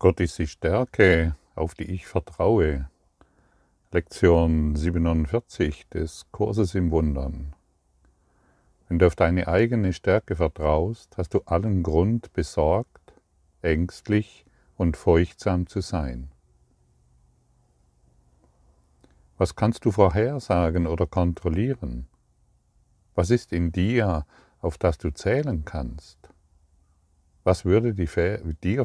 Gott ist die Stärke, auf die ich vertraue. Lektion 47 des Kurses im Wundern. Wenn du auf deine eigene Stärke vertraust, hast du allen Grund, besorgt, ängstlich und furchtsam zu sein. Was kannst du vorhersagen oder kontrollieren? Was ist in dir, auf das du zählen kannst? Was würde dir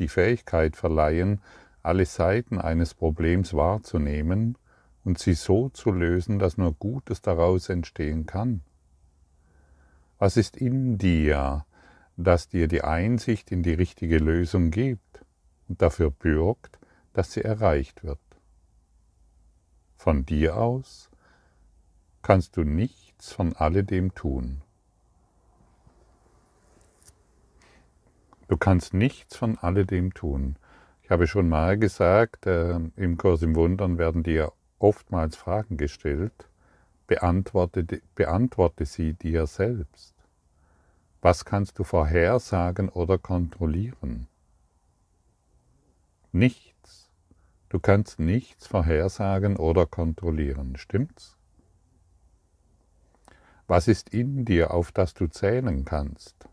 die Fähigkeit verleihen, alle Seiten eines Problems wahrzunehmen und sie so zu lösen, dass nur Gutes daraus entstehen kann? Was ist in dir, das dir die Einsicht in die richtige Lösung gibt und dafür bürgt, dass sie erreicht wird? Von dir aus kannst du nichts von alledem tun. Du kannst nichts von alledem tun. Ich habe schon mal gesagt, äh, im Kurs im Wundern werden dir oftmals Fragen gestellt. Beantworte, beantworte sie dir selbst. Was kannst du vorhersagen oder kontrollieren? Nichts. Du kannst nichts vorhersagen oder kontrollieren, stimmt's? Was ist in dir, auf das du zählen kannst?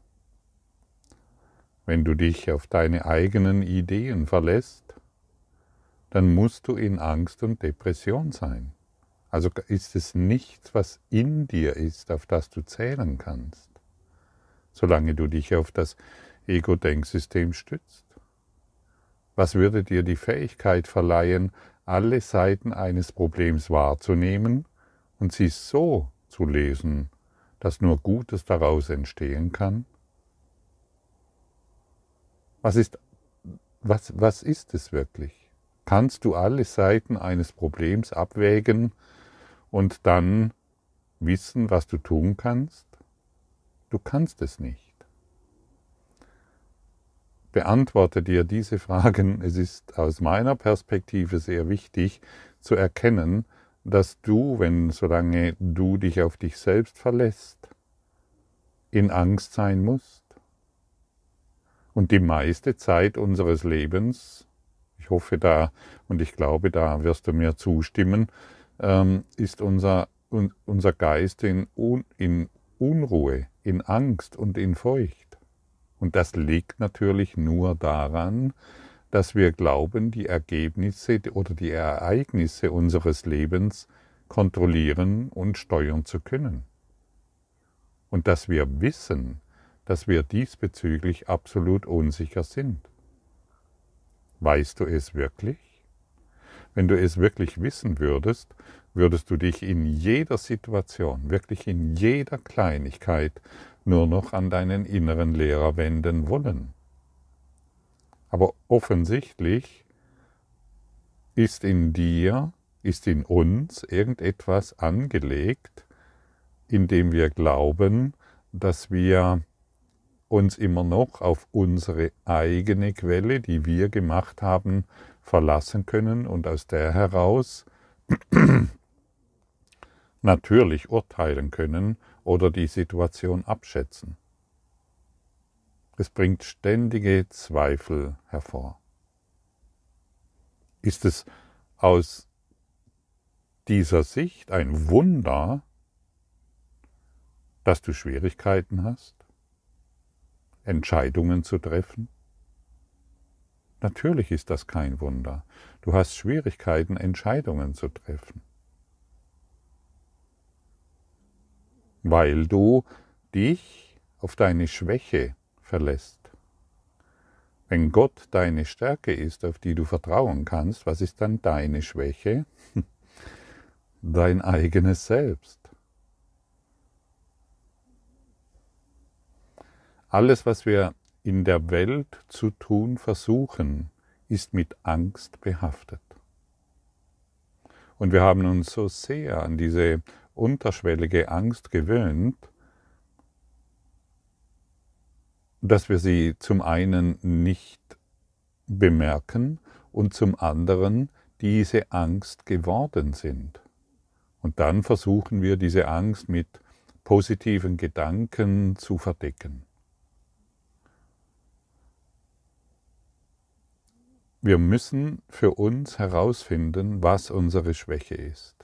Wenn du dich auf deine eigenen Ideen verlässt, dann musst du in Angst und Depression sein. Also ist es nichts, was in dir ist, auf das du zählen kannst, solange du dich auf das Ego-Denksystem stützt. Was würde dir die Fähigkeit verleihen, alle Seiten eines Problems wahrzunehmen und sie so zu lesen, dass nur Gutes daraus entstehen kann? Was ist, was, was ist es wirklich? Kannst du alle Seiten eines Problems abwägen und dann wissen, was du tun kannst? Du kannst es nicht. Beantworte dir diese Fragen. Es ist aus meiner Perspektive sehr wichtig zu erkennen, dass du, wenn solange du dich auf dich selbst verlässt, in Angst sein musst und die meiste Zeit unseres Lebens, ich hoffe da und ich glaube, da wirst du mir zustimmen, ähm, ist unser, unser Geist in, in Unruhe, in Angst und in Furcht. Und das liegt natürlich nur daran, dass wir glauben, die Ergebnisse oder die Ereignisse unseres Lebens kontrollieren und steuern zu können. Und dass wir wissen, dass wir diesbezüglich absolut unsicher sind. Weißt du es wirklich? Wenn du es wirklich wissen würdest, würdest du dich in jeder Situation, wirklich in jeder Kleinigkeit nur noch an deinen inneren Lehrer wenden wollen. Aber offensichtlich ist in dir, ist in uns irgendetwas angelegt, in dem wir glauben, dass wir uns immer noch auf unsere eigene Quelle, die wir gemacht haben, verlassen können und aus der heraus natürlich urteilen können oder die Situation abschätzen. Es bringt ständige Zweifel hervor. Ist es aus dieser Sicht ein Wunder, dass du Schwierigkeiten hast? Entscheidungen zu treffen? Natürlich ist das kein Wunder. Du hast Schwierigkeiten, Entscheidungen zu treffen. Weil du dich auf deine Schwäche verlässt. Wenn Gott deine Stärke ist, auf die du vertrauen kannst, was ist dann deine Schwäche? Dein eigenes Selbst. Alles, was wir in der Welt zu tun versuchen, ist mit Angst behaftet. Und wir haben uns so sehr an diese unterschwellige Angst gewöhnt, dass wir sie zum einen nicht bemerken und zum anderen diese Angst geworden sind. Und dann versuchen wir diese Angst mit positiven Gedanken zu verdecken. Wir müssen für uns herausfinden, was unsere Schwäche ist,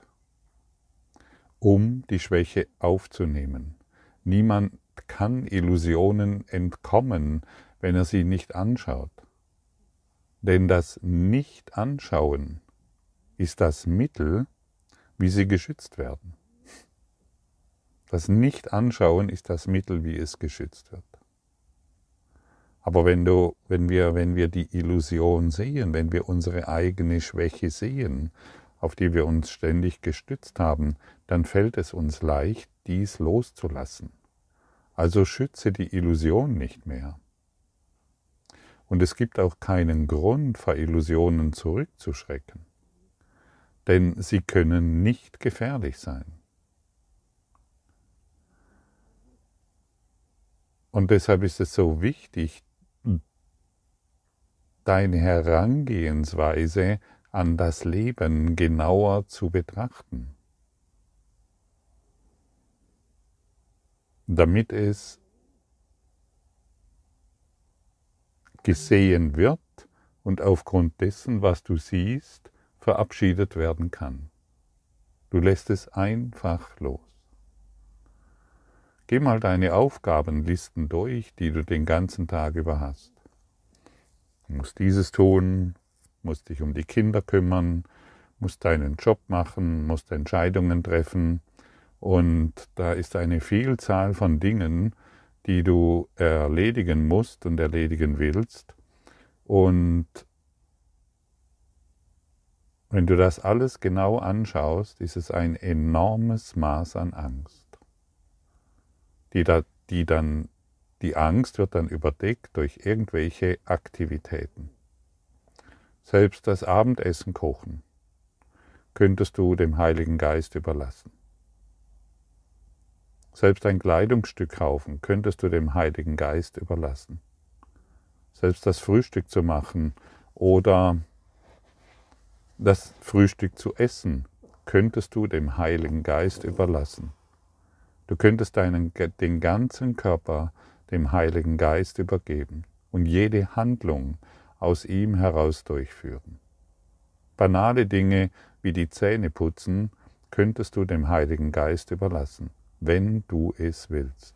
um die Schwäche aufzunehmen. Niemand kann Illusionen entkommen, wenn er sie nicht anschaut. Denn das Nicht-Anschauen ist das Mittel, wie sie geschützt werden. Das Nicht-Anschauen ist das Mittel, wie es geschützt wird. Aber wenn, du, wenn, wir, wenn wir die Illusion sehen, wenn wir unsere eigene Schwäche sehen, auf die wir uns ständig gestützt haben, dann fällt es uns leicht, dies loszulassen. Also schütze die Illusion nicht mehr. Und es gibt auch keinen Grund, vor Illusionen zurückzuschrecken, denn sie können nicht gefährlich sein. Und deshalb ist es so wichtig, deine Herangehensweise an das Leben genauer zu betrachten, damit es gesehen wird und aufgrund dessen, was du siehst, verabschiedet werden kann. Du lässt es einfach los. Geh mal deine Aufgabenlisten durch, die du den ganzen Tag über hast. Du musst dieses tun, musst dich um die Kinder kümmern, musst deinen Job machen, musst Entscheidungen treffen. Und da ist eine Vielzahl von Dingen, die du erledigen musst und erledigen willst. Und wenn du das alles genau anschaust, ist es ein enormes Maß an Angst, die, da, die dann die Angst wird dann überdeckt durch irgendwelche Aktivitäten. Selbst das Abendessen kochen könntest du dem Heiligen Geist überlassen. Selbst ein Kleidungsstück kaufen könntest du dem Heiligen Geist überlassen. Selbst das Frühstück zu machen oder das Frühstück zu essen, könntest du dem Heiligen Geist überlassen. Du könntest deinen, den ganzen Körper dem Heiligen Geist übergeben und jede Handlung aus ihm heraus durchführen. Banale Dinge wie die Zähne putzen könntest du dem Heiligen Geist überlassen, wenn du es willst.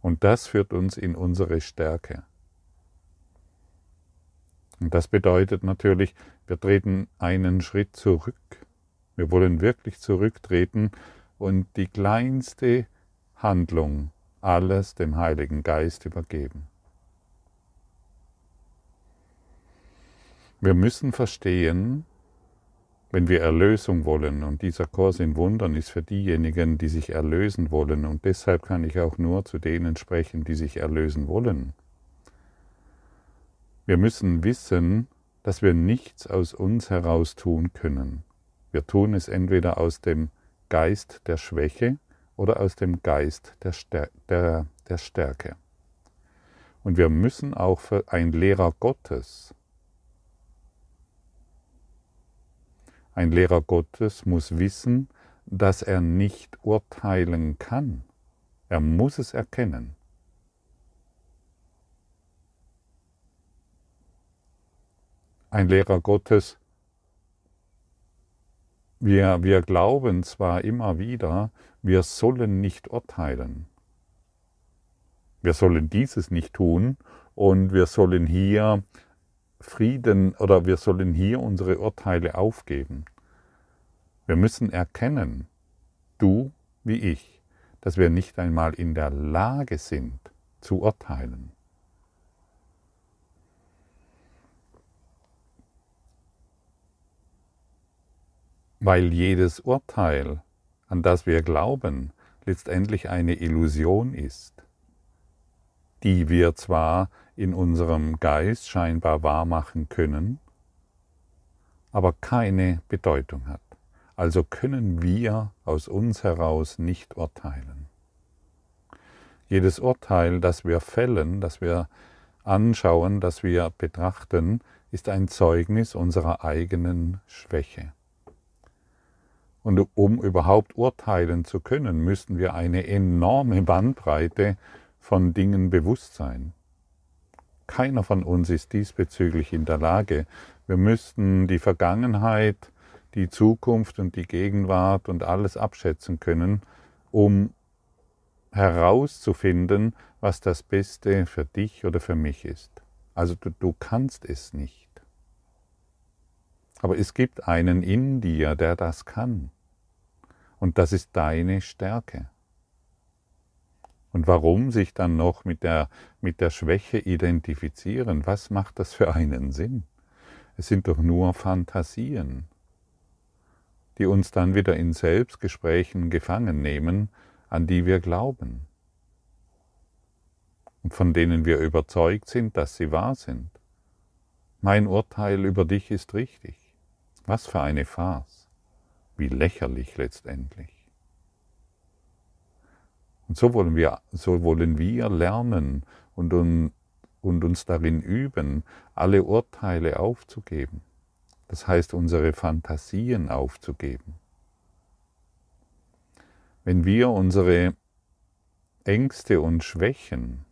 Und das führt uns in unsere Stärke. Und das bedeutet natürlich, wir treten einen Schritt zurück. Wir wollen wirklich zurücktreten und die kleinste Handlung alles dem Heiligen Geist übergeben. Wir müssen verstehen, wenn wir Erlösung wollen, und dieser Kurs in Wundern ist für diejenigen, die sich erlösen wollen, und deshalb kann ich auch nur zu denen sprechen, die sich erlösen wollen. Wir müssen wissen, dass wir nichts aus uns heraus tun können. Wir tun es entweder aus dem Geist der Schwäche oder aus dem Geist der, Stär der, der Stärke. Und wir müssen auch für ein Lehrer Gottes, ein Lehrer Gottes muss wissen, dass er nicht urteilen kann. Er muss es erkennen. Ein Lehrer Gottes wir, wir glauben zwar immer wieder, wir sollen nicht urteilen. Wir sollen dieses nicht tun und wir sollen hier Frieden oder wir sollen hier unsere Urteile aufgeben. Wir müssen erkennen, du wie ich, dass wir nicht einmal in der Lage sind zu urteilen. Weil jedes Urteil, an das wir glauben, letztendlich eine Illusion ist, die wir zwar in unserem Geist scheinbar wahrmachen können, aber keine Bedeutung hat. Also können wir aus uns heraus nicht urteilen. Jedes Urteil, das wir fällen, das wir anschauen, das wir betrachten, ist ein Zeugnis unserer eigenen Schwäche. Und um überhaupt urteilen zu können, müssten wir eine enorme Bandbreite von Dingen bewusst sein. Keiner von uns ist diesbezüglich in der Lage. Wir müssten die Vergangenheit, die Zukunft und die Gegenwart und alles abschätzen können, um herauszufinden, was das Beste für dich oder für mich ist. Also du, du kannst es nicht. Aber es gibt einen in dir, der das kann. Und das ist deine Stärke. Und warum sich dann noch mit der, mit der Schwäche identifizieren? Was macht das für einen Sinn? Es sind doch nur Fantasien, die uns dann wieder in Selbstgesprächen gefangen nehmen, an die wir glauben und von denen wir überzeugt sind, dass sie wahr sind. Mein Urteil über dich ist richtig. Was für eine Farce. Wie lächerlich letztendlich. Und so wollen wir, so wollen wir lernen und, und uns darin üben, alle Urteile aufzugeben. Das heißt, unsere Fantasien aufzugeben. Wenn wir unsere Ängste und Schwächen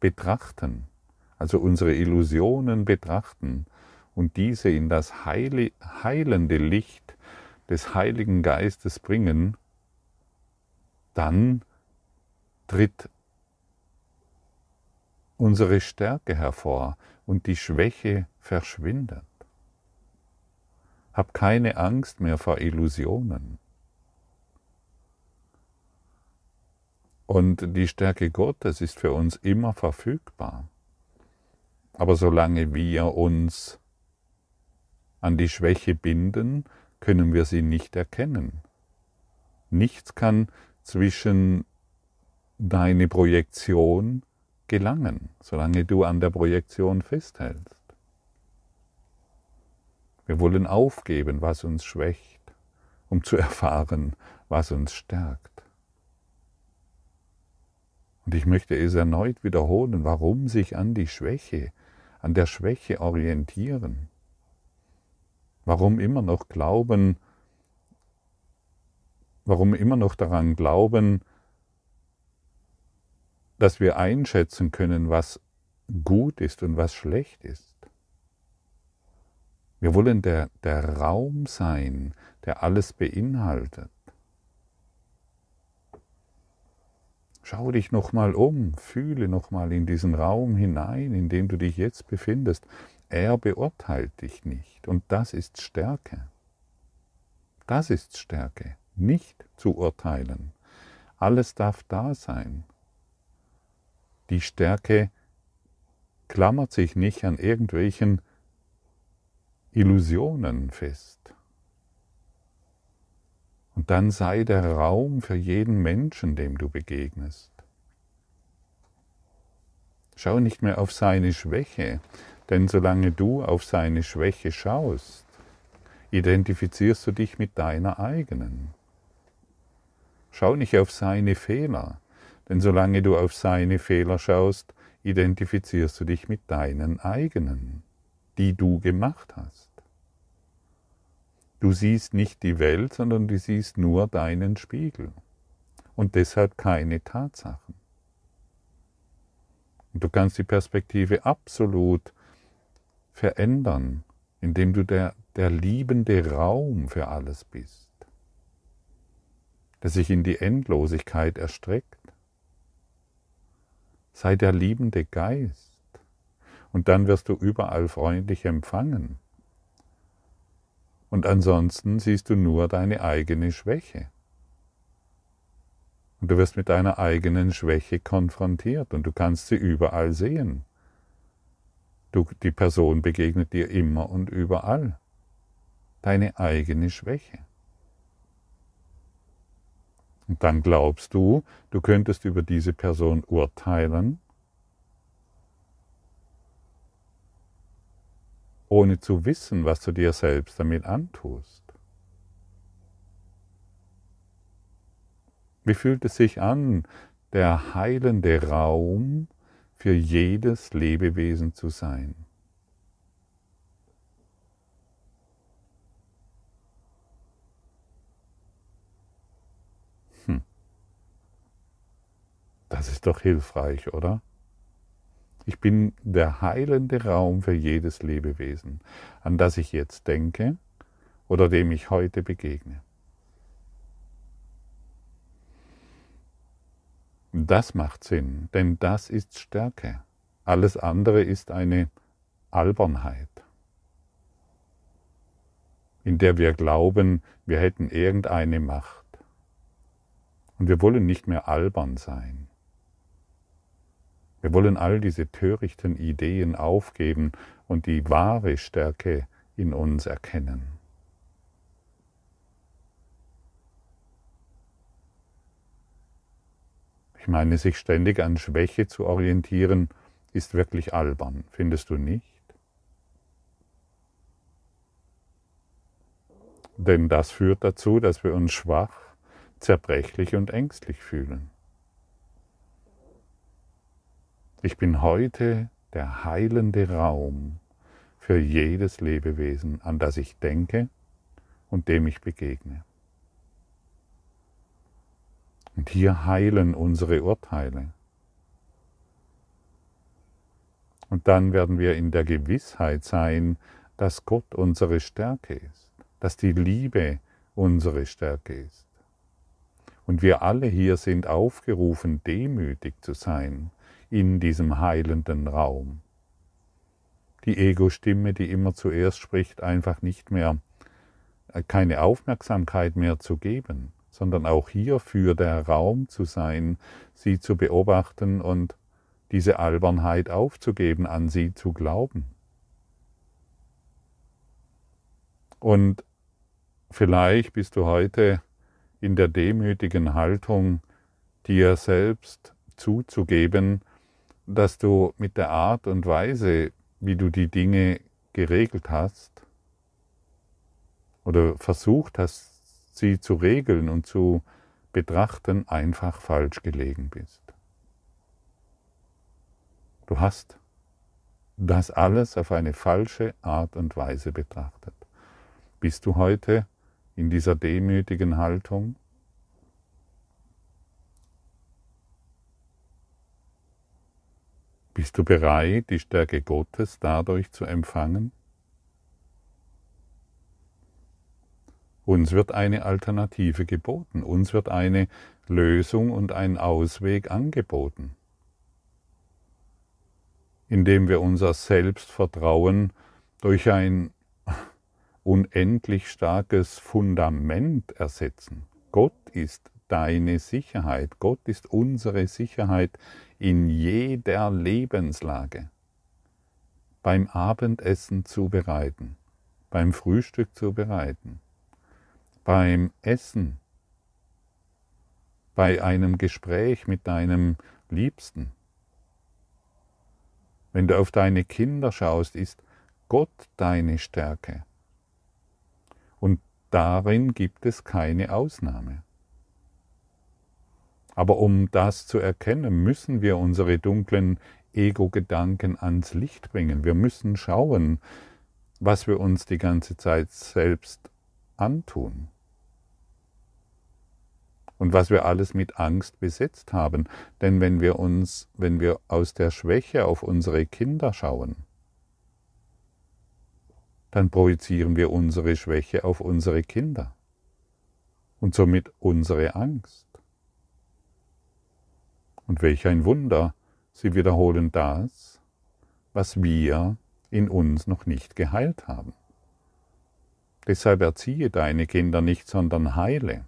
betrachten, also unsere Illusionen betrachten und diese in das heilende Licht des Heiligen Geistes bringen, dann tritt unsere Stärke hervor und die Schwäche verschwindet. Hab keine Angst mehr vor Illusionen. Und die Stärke Gottes ist für uns immer verfügbar. Aber solange wir uns an die Schwäche binden, können wir sie nicht erkennen. Nichts kann zwischen deine Projektion gelangen, solange du an der Projektion festhältst. Wir wollen aufgeben, was uns schwächt, um zu erfahren, was uns stärkt. Und ich möchte es erneut wiederholen, warum sich an die Schwäche, an der Schwäche orientieren. Warum immer noch glauben, warum immer noch daran glauben, dass wir einschätzen können, was gut ist und was schlecht ist. Wir wollen der, der Raum sein, der alles beinhaltet. Schau dich nochmal um, fühle nochmal in diesen Raum hinein, in dem du dich jetzt befindest. Er beurteilt dich nicht und das ist Stärke. Das ist Stärke, nicht zu urteilen. Alles darf da sein. Die Stärke klammert sich nicht an irgendwelchen Illusionen fest. Und dann sei der Raum für jeden Menschen, dem du begegnest. Schau nicht mehr auf seine Schwäche, denn solange du auf seine Schwäche schaust, identifizierst du dich mit deiner eigenen. Schau nicht auf seine Fehler, denn solange du auf seine Fehler schaust, identifizierst du dich mit deinen eigenen, die du gemacht hast. Du siehst nicht die Welt, sondern du siehst nur deinen Spiegel und deshalb keine Tatsachen. Und du kannst die Perspektive absolut verändern, indem du der, der liebende Raum für alles bist, der sich in die Endlosigkeit erstreckt. Sei der liebende Geist und dann wirst du überall freundlich empfangen und ansonsten siehst du nur deine eigene Schwäche. Und du wirst mit deiner eigenen Schwäche konfrontiert und du kannst sie überall sehen. Du, die Person begegnet dir immer und überall. Deine eigene Schwäche. Und dann glaubst du, du könntest über diese Person urteilen ohne zu wissen, was du dir selbst damit antust. Wie fühlt es sich an, der heilende Raum für jedes Lebewesen zu sein? Hm. Das ist doch hilfreich, oder? Ich bin der heilende Raum für jedes Lebewesen, an das ich jetzt denke oder dem ich heute begegne. Das macht Sinn, denn das ist Stärke. Alles andere ist eine Albernheit, in der wir glauben, wir hätten irgendeine Macht. Und wir wollen nicht mehr albern sein. Wir wollen all diese törichten Ideen aufgeben und die wahre Stärke in uns erkennen. Ich meine, sich ständig an Schwäche zu orientieren, ist wirklich albern, findest du nicht? Denn das führt dazu, dass wir uns schwach, zerbrechlich und ängstlich fühlen. Ich bin heute der heilende Raum für jedes Lebewesen, an das ich denke und dem ich begegne. Und hier heilen unsere Urteile. Und dann werden wir in der Gewissheit sein, dass Gott unsere Stärke ist, dass die Liebe unsere Stärke ist. Und wir alle hier sind aufgerufen, demütig zu sein in diesem heilenden Raum. Die Ego-Stimme, die immer zuerst spricht, einfach nicht mehr, äh, keine Aufmerksamkeit mehr zu geben, sondern auch hierfür der Raum zu sein, sie zu beobachten und diese Albernheit aufzugeben, an sie zu glauben. Und vielleicht bist du heute in der demütigen Haltung, dir selbst zuzugeben, dass du mit der Art und Weise, wie du die Dinge geregelt hast oder versucht hast, sie zu regeln und zu betrachten, einfach falsch gelegen bist. Du hast das alles auf eine falsche Art und Weise betrachtet. Bist du heute in dieser demütigen Haltung? Bist du bereit, die Stärke Gottes dadurch zu empfangen? Uns wird eine Alternative geboten, uns wird eine Lösung und ein Ausweg angeboten, indem wir unser Selbstvertrauen durch ein unendlich starkes Fundament ersetzen. Gott ist deine Sicherheit, Gott ist unsere Sicherheit in jeder Lebenslage. Beim Abendessen zubereiten, beim Frühstück zubereiten, beim Essen, bei einem Gespräch mit deinem Liebsten. Wenn du auf deine Kinder schaust, ist Gott deine Stärke. Und darin gibt es keine Ausnahme. Aber um das zu erkennen, müssen wir unsere dunklen Ego-Gedanken ans Licht bringen. Wir müssen schauen, was wir uns die ganze Zeit selbst antun und was wir alles mit Angst besetzt haben. Denn wenn wir uns, wenn wir aus der Schwäche auf unsere Kinder schauen, dann projizieren wir unsere Schwäche auf unsere Kinder und somit unsere Angst. Und welch ein Wunder, sie wiederholen das, was wir in uns noch nicht geheilt haben. Deshalb erziehe deine Kinder nicht, sondern heile.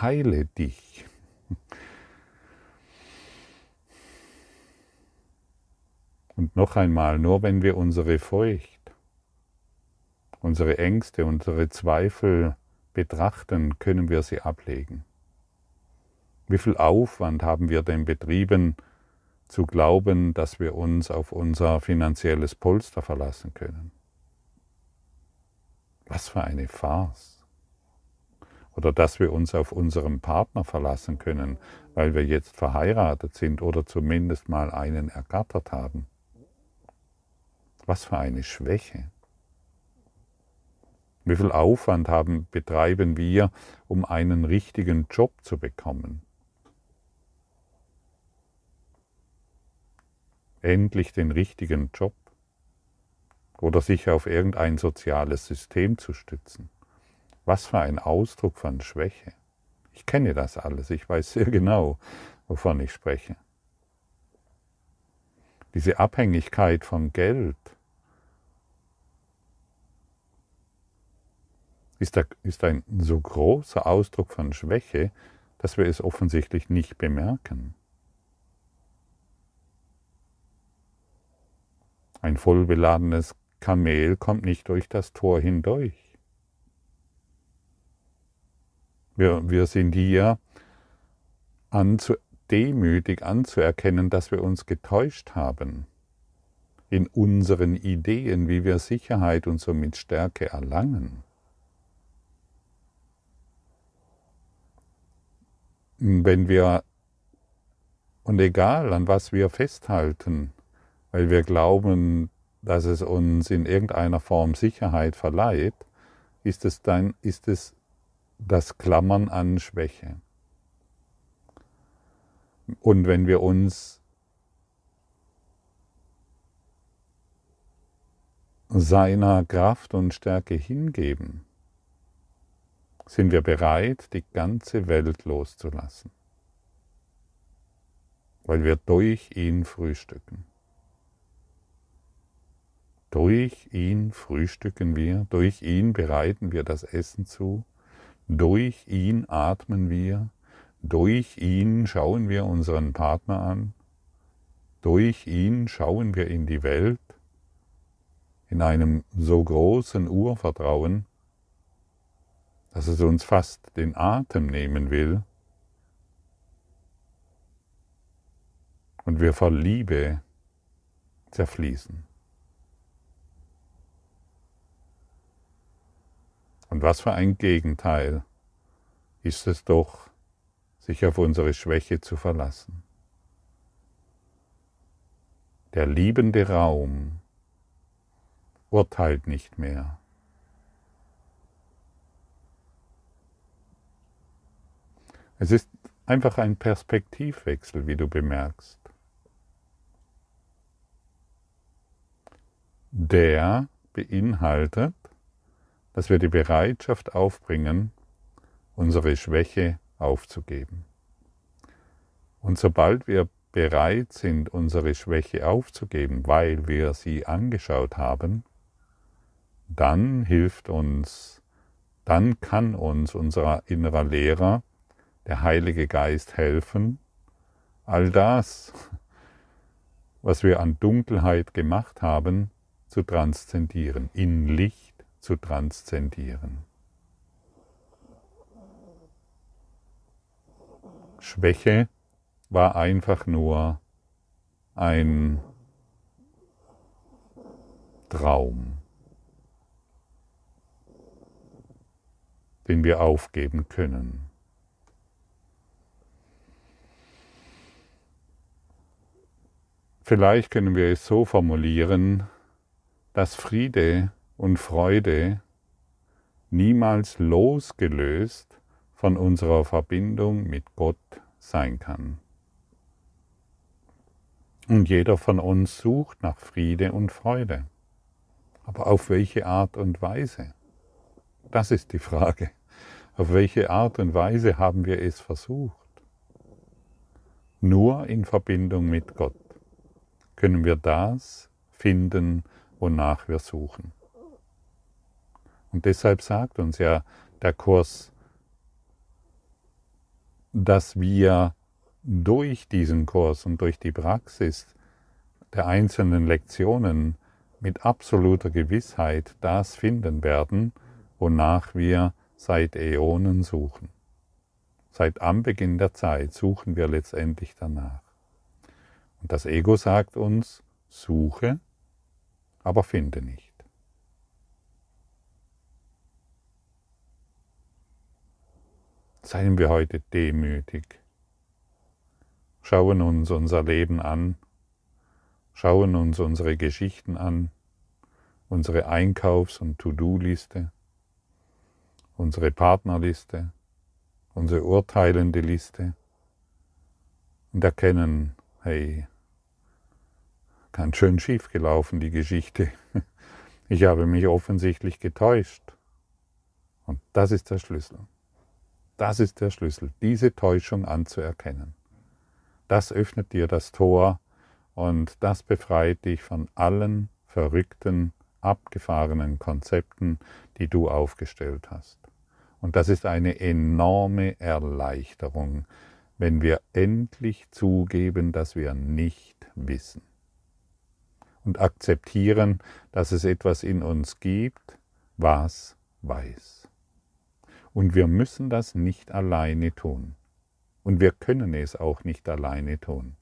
heile dich. Und noch einmal, nur wenn wir unsere Furcht, unsere Ängste, unsere Zweifel betrachten, können wir sie ablegen. Wie viel Aufwand haben wir denn betrieben, zu glauben, dass wir uns auf unser finanzielles Polster verlassen können? Was für eine Farce oder dass wir uns auf unseren Partner verlassen können, weil wir jetzt verheiratet sind oder zumindest mal einen ergattert haben. Was für eine Schwäche. Wie viel Aufwand haben, betreiben wir, um einen richtigen Job zu bekommen? Endlich den richtigen Job oder sich auf irgendein soziales System zu stützen. Was für ein Ausdruck von Schwäche. Ich kenne das alles, ich weiß sehr genau, wovon ich spreche. Diese Abhängigkeit vom Geld ist, ist ein so großer Ausdruck von Schwäche, dass wir es offensichtlich nicht bemerken. Ein vollbeladenes Kamel kommt nicht durch das Tor hindurch. Wir, wir sind hier anzu, demütig anzuerkennen, dass wir uns getäuscht haben in unseren Ideen, wie wir Sicherheit und somit Stärke erlangen. Wenn wir, und egal an was wir festhalten, weil wir glauben, dass es uns in irgendeiner Form Sicherheit verleiht, ist es dann, ist es das Klammern an Schwäche. Und wenn wir uns seiner Kraft und Stärke hingeben, sind wir bereit, die ganze Welt loszulassen, weil wir durch ihn frühstücken. Durch ihn frühstücken wir, durch ihn bereiten wir das Essen zu, durch ihn atmen wir, durch ihn schauen wir unseren Partner an, durch ihn schauen wir in die Welt in einem so großen Urvertrauen, dass es uns fast den Atem nehmen will und wir vor Liebe zerfließen. Und was für ein Gegenteil ist es doch, sich auf unsere Schwäche zu verlassen. Der liebende Raum urteilt nicht mehr. Es ist einfach ein Perspektivwechsel, wie du bemerkst. Der beinhaltet dass wir die Bereitschaft aufbringen, unsere Schwäche aufzugeben. Und sobald wir bereit sind, unsere Schwäche aufzugeben, weil wir sie angeschaut haben, dann hilft uns, dann kann uns unser innerer Lehrer, der Heilige Geist, helfen, all das, was wir an Dunkelheit gemacht haben, zu transzendieren in Licht zu transzendieren. Schwäche war einfach nur ein Traum, den wir aufgeben können. Vielleicht können wir es so formulieren, dass Friede und Freude niemals losgelöst von unserer Verbindung mit Gott sein kann. Und jeder von uns sucht nach Friede und Freude. Aber auf welche Art und Weise? Das ist die Frage. Auf welche Art und Weise haben wir es versucht? Nur in Verbindung mit Gott können wir das finden, wonach wir suchen. Und deshalb sagt uns ja der Kurs, dass wir durch diesen Kurs und durch die Praxis der einzelnen Lektionen mit absoluter Gewissheit das finden werden, wonach wir seit Äonen suchen. Seit Anbeginn der Zeit suchen wir letztendlich danach. Und das Ego sagt uns, suche, aber finde nicht. Seien wir heute demütig. Schauen uns unser Leben an, schauen uns unsere Geschichten an, unsere Einkaufs- und To-Do-Liste, unsere Partnerliste, unsere urteilende Liste und erkennen, hey, ganz schön schief gelaufen, die Geschichte. Ich habe mich offensichtlich getäuscht. Und das ist der Schlüssel. Das ist der Schlüssel, diese Täuschung anzuerkennen. Das öffnet dir das Tor und das befreit dich von allen verrückten, abgefahrenen Konzepten, die du aufgestellt hast. Und das ist eine enorme Erleichterung, wenn wir endlich zugeben, dass wir nicht wissen. Und akzeptieren, dass es etwas in uns gibt, was weiß. Und wir müssen das nicht alleine tun. Und wir können es auch nicht alleine tun.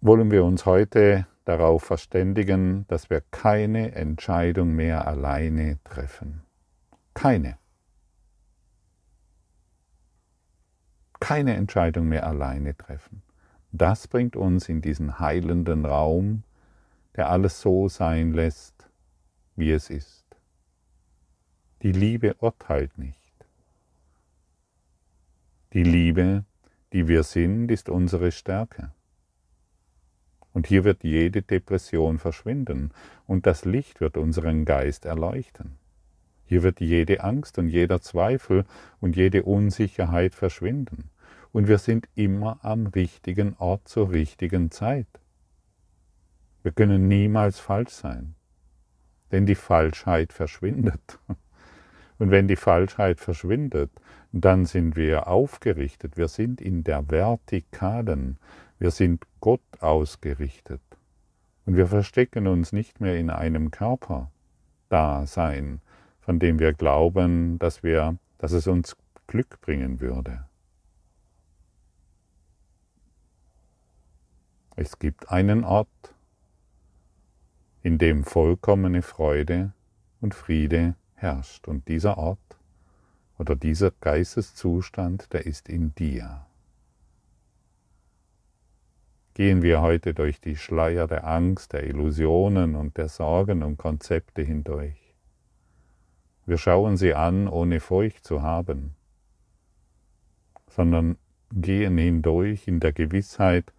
Wollen wir uns heute darauf verständigen, dass wir keine Entscheidung mehr alleine treffen. Keine. Keine Entscheidung mehr alleine treffen. Das bringt uns in diesen heilenden Raum, der alles so sein lässt, wie es ist. Die Liebe urteilt nicht. Die Liebe, die wir sind, ist unsere Stärke. Und hier wird jede Depression verschwinden und das Licht wird unseren Geist erleuchten. Hier wird jede Angst und jeder Zweifel und jede Unsicherheit verschwinden. Und wir sind immer am richtigen Ort zur richtigen Zeit. Wir können niemals falsch sein, denn die Falschheit verschwindet. Und wenn die Falschheit verschwindet, dann sind wir aufgerichtet. Wir sind in der Vertikalen. Wir sind Gott ausgerichtet. Und wir verstecken uns nicht mehr in einem Körper Dasein, von dem wir glauben, dass, wir, dass es uns Glück bringen würde. Es gibt einen Ort, in dem vollkommene Freude und Friede herrscht. Und dieser Ort oder dieser Geisteszustand, der ist in dir gehen wir heute durch die Schleier der Angst, der Illusionen und der Sorgen und Konzepte hindurch. Wir schauen sie an, ohne Furcht zu haben, sondern gehen hindurch in der Gewissheit,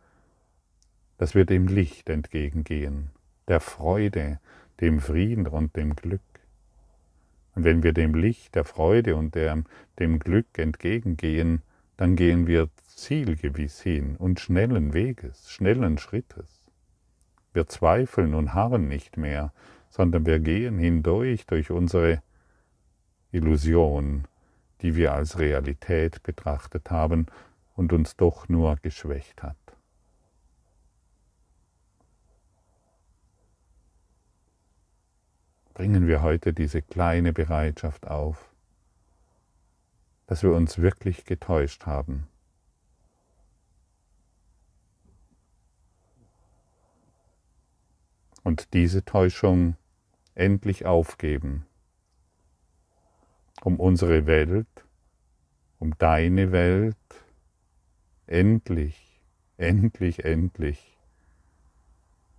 dass wir dem Licht entgegengehen, der Freude, dem Frieden und dem Glück. Und wenn wir dem Licht, der Freude und dem, dem Glück entgegengehen, dann gehen wir zielgewiss hin und schnellen Weges, schnellen Schrittes. Wir zweifeln und harren nicht mehr, sondern wir gehen hindurch durch unsere Illusion, die wir als Realität betrachtet haben und uns doch nur geschwächt hat. Bringen wir heute diese kleine Bereitschaft auf, dass wir uns wirklich getäuscht haben und diese Täuschung endlich aufgeben, um unsere Welt, um deine Welt endlich, endlich, endlich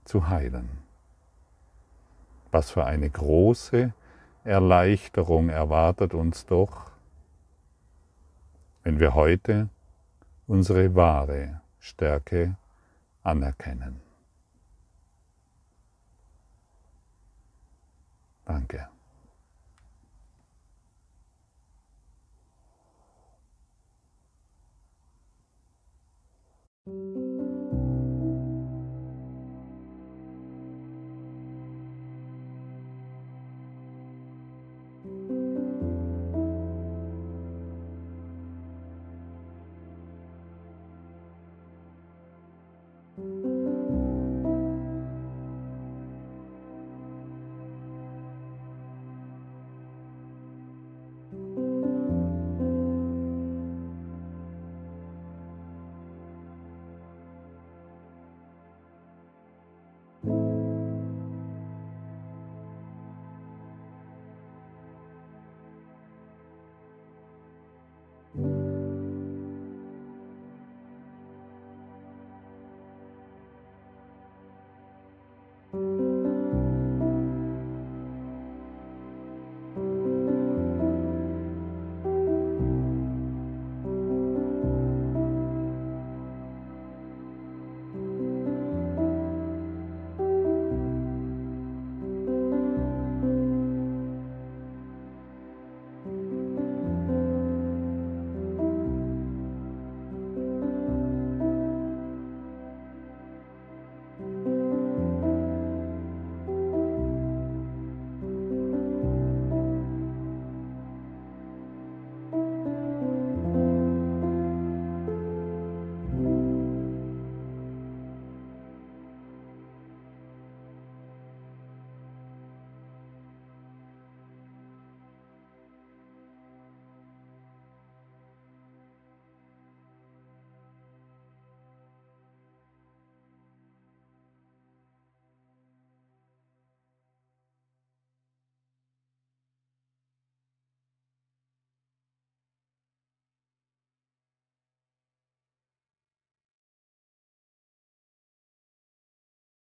zu heilen. Was für eine große Erleichterung erwartet uns doch, wenn wir heute unsere wahre Stärke anerkennen. Danke.